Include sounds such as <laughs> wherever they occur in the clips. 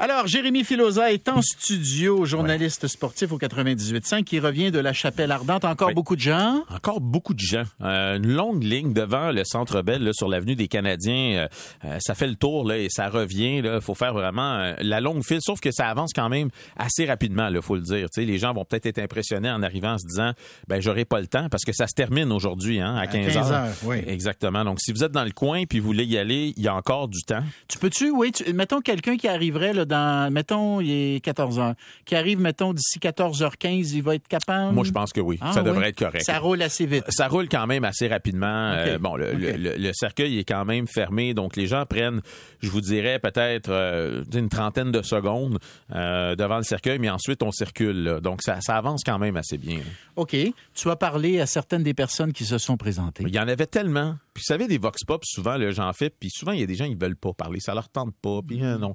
Alors, Jérémy Filosa est en studio, journaliste sportif au 98.5, qui revient de la Chapelle Ardente. Encore beaucoup de gens? Encore beaucoup de gens. Euh, une longue ligne devant le Centre Bell là, sur l'avenue des Canadiens. Euh, euh, ça fait le tour là, et ça revient. Il faut faire vraiment euh, la longue file, sauf que ça avance quand même assez rapidement, il faut le dire. Les gens vont peut-être être impressionnés en arrivant en se disant ben j'aurai pas le temps parce que ça se termine aujourd'hui hein, à 15, 15 heures. heures, oui. Exactement. Donc si vous êtes dans le coin puis vous voulez y aller, il y a encore du temps. Tu peux-tu, oui, tu- mettons quelqu'un qui arriverait là, dans, mettons, il est 14 heures, qui arrive, mettons, d'ici 14h15, il va être capable? Moi je pense que oui, Ah, ça oui. devrait être correct. Ça roule assez vite. Ça roule quand même assez rapidement. Euh, bon, le, le- le- le cercueil est quand même fermé, donc les gens prennent, je vous dirais, peut-être euh, une trentaine de secondes euh, devant le cercueil, mais ensuite on circule. là. Donc ça, ça avance quand même assez bien. là. OK. Tu as parlé à certaines des personnes qui se sont présentées. Il y en avait tellement. Puis vous savez, des vox pop, souvent, j'en fais, puis souvent, il y a des gens qui veulent pas parler, ça leur tente pas, puis non.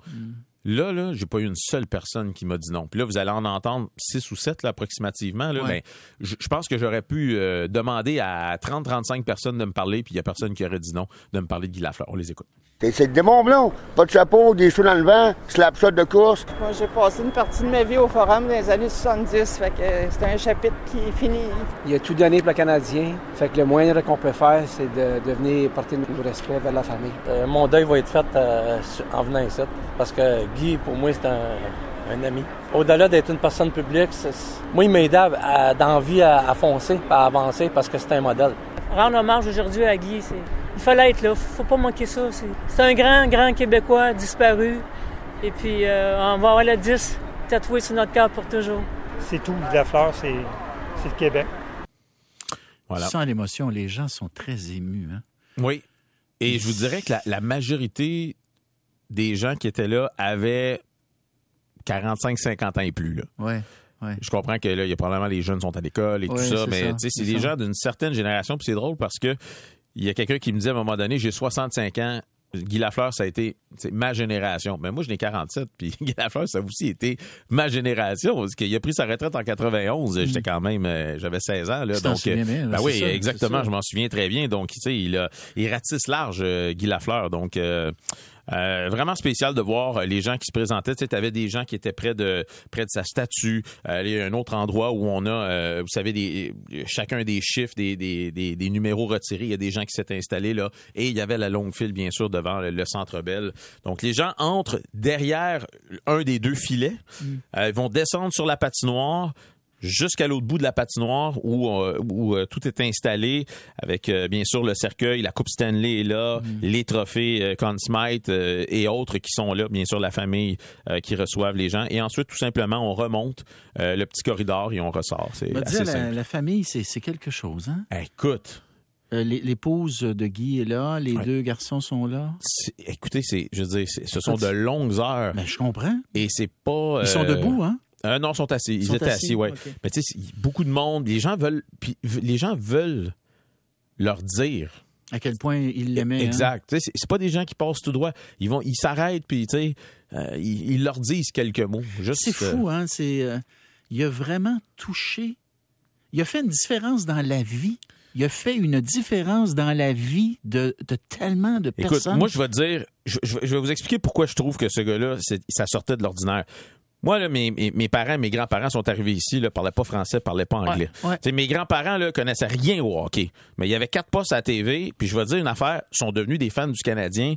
Là, là, j'ai pas eu une seule personne qui m'a dit non. Puis là, vous allez en entendre six ou sept là, approximativement. Là, Ouais. Ben, je, je pense que j'aurais pu euh, demander à 30-35 personnes de me parler, puis il y a personne qui aurait dit non de me parler de Guy Lafleur. On les écoute. C'est des bons blonds. Pas de chapeau, des cheveux dans le vent, slap shot de course? Moi, j'ai passé une partie de ma vie au Forum dans les années 70, fait que c'est un chapitre qui est fini. Il a tout donné pour le Canadien. Fait que le moyen qu'on peut faire, c'est de, de venir porter notre respect vers la famille. Euh, mon deuil va être fait euh, en venant ici. Parce que Guy, pour moi, c'est un, un ami. Au-delà d'être une personne publique, moi, il m'a aidé à, à- dans la vie à, à foncer, à avancer, parce que c'est un modèle. rendre hommage aujourd'hui à Guy. c'est- Il fallait être là. Faut pas manquer ça. C'est un grand, grand Québécois disparu. Et puis, euh, on va avoir le 10 tatoué sur notre cœur pour toujours. c'est tout. Guy Lafleur, c'est c'est le Québec. Voilà. Sans l'émotion, les gens sont très émus. Hein? Oui. Et je vous dirais que la, la majorité des gens qui étaient là avaient 45-50 ans et plus. Là. Ouais. Ouais. Je comprends que là, il y a probablement les jeunes sont à l'école et Ouais, tout ça, mais ça, tu sais, c'est des gens d'une certaine génération, puis c'est drôle parce que il y a quelqu'un qui me dit à un moment donné, j'ai 65 ans, Guy Lafleur, ça a été ma génération. Mais moi, je n'ai 47, puis <laughs> Guy Lafleur, ça a aussi été ma génération. Parce qu'il a pris sa retraite en 91. J'étais quand même, euh, j'avais 16 ans. Là, donc, bien, là, ben oui, ça, exactement. Je m'en souviens très bien. Donc, tu sais, il, a, il ratisse large, euh, Guy Lafleur. Donc, euh, vraiment spécial de voir euh, les gens qui se présentaient. Tu sais, avais des gens qui étaient près de près de sa statue. Euh, il y a un autre endroit où on a, euh, vous savez, des, chacun des chiffres, des, des, des, des numéros retirés. Il y a des gens qui s'étaient installés là. Et il y avait la longue file, bien sûr, devant le, le Centre Bell. Donc, les gens entrent derrière un des deux filets. Euh, ils vont descendre sur la patinoire jusqu'à l'autre bout de la patinoire où, euh, où euh, tout est installé avec euh, bien sûr le cercueil, la coupe Stanley est là, les trophées Conn Smythe et autres qui sont là, bien sûr la famille qui reçoivent les gens et ensuite tout simplement on remonte le petit corridor et on ressort. C'est assez dire, simple. la famille, c'est c'est quelque chose. Hein? Écoute, Euh, l'é- L'épouse de Guy est là, les Ouais. deux garçons sont là? écoutez, c'est, je veux dire, ce sont de longues heures Ben, je comprends. et c'est pas. Ils sont debout, hein? Euh, non, ils sont assis. Ils, sont étaient assis, assis, ouais. Mais tu sais, beaucoup de monde, les gens veulent, puis les gens veulent leur dire. À quel point ils l'aimaient. hein? Exact. Sais, C'est pas des gens qui passent tout droit. Ils vont, ils s'arrêtent puis tu sais, euh, ils, ils leur disent quelques mots. C'est fou, hein? C'est, euh, il a vraiment touché. Il a fait une différence dans la vie. Il a fait une différence dans la vie de, de tellement de Écoute, personnes. moi, je vais te dire, je, je- je vais vous expliquer pourquoi je trouve que ce gars-là, ça sortait de l'ordinaire. Moi, là, mes, mes, mes parents, mes grands-parents sont arrivés ici, ne parlaient pas français, parlaient pas anglais. Ouais, ouais. Mes grands-parents là connaissaient rien au hockey, mais il y avait quatre postes à la TV, puis je vais te dire une affaire, ils sont devenus des fans du Canadien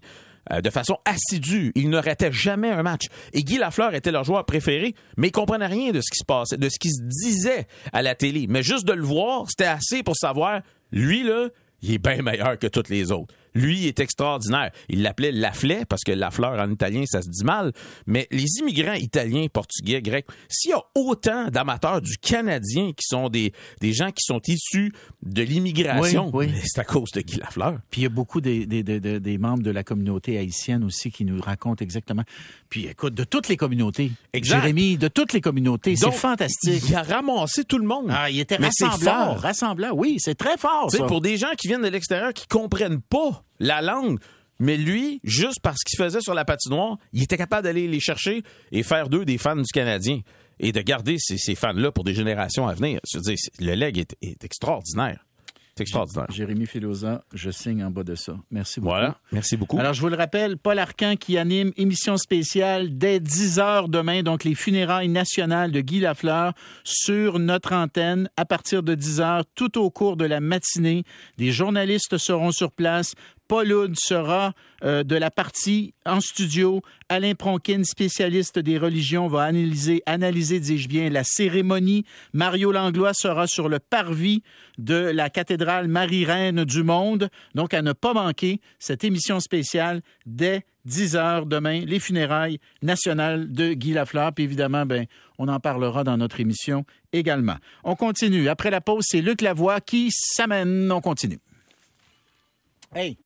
euh, de façon assidue. Ils ne rataient jamais un match. Et Guy Lafleur était leur joueur préféré, mais ils comprenaient rien de ce qui se passait, de ce qui se disait à la télé. Mais juste de le voir, c'était assez pour savoir, lui, là, il est bien meilleur que tous les autres. Lui, est extraordinaire. Il l'appelait Lafleur parce que Lafleur en italien, ça se dit mal. Mais les immigrants italiens, portugais, grecs, s'il y a autant d'amateurs du Canadien qui sont des, des gens qui sont issus de l'immigration, Oui, oui. c'est à cause de Guy Lafleur. Puis il y a beaucoup des, des, des- des- des membres de la communauté haïtienne aussi qui nous racontent exactement. Puis écoute, de toutes les communautés. Exact. Jérémy, de toutes les communautés. C'est fantastique. Il a ramassé tout le monde. Ah, il était fort. Rassemblant, oui, c'est très fort. Ça. pour des gens qui viennent de l'extérieur qui comprennent pas la langue, mais lui, juste parce qu'il faisait sur la patinoire, il était capable d'aller les chercher et faire d'eux des fans du Canadien et de garder ces, ces fans-là pour des générations à venir. Je veux dire, le leg est, est extraordinaire. C'est extraordinaire. Jérémy Filosa, je signe en bas de ça. Merci beaucoup. Voilà. Merci beaucoup. Alors, je vous le rappelle, Paul Arcan qui anime émission spéciale dès 10 heures demain, donc les funérailles nationales de Guy Lafleur sur notre antenne à partir de 10 heures tout au cours de la matinée. Des journalistes seront sur place. Paul sera euh, de la partie en studio. Alain Pronkin, spécialiste des religions, va analyser, analyser, dis-je bien, la cérémonie. Mario Langlois sera sur le parvis de la cathédrale Marie-Reine du Monde. Donc, à ne pas manquer cette émission spéciale dès 10 heures demain, les funérailles nationales de Guy Lafleur. Puis évidemment, ben, on en parlera dans notre émission également. On continue. Après la pause, c'est Luc Lavoie qui s'amène. On continue. Hey!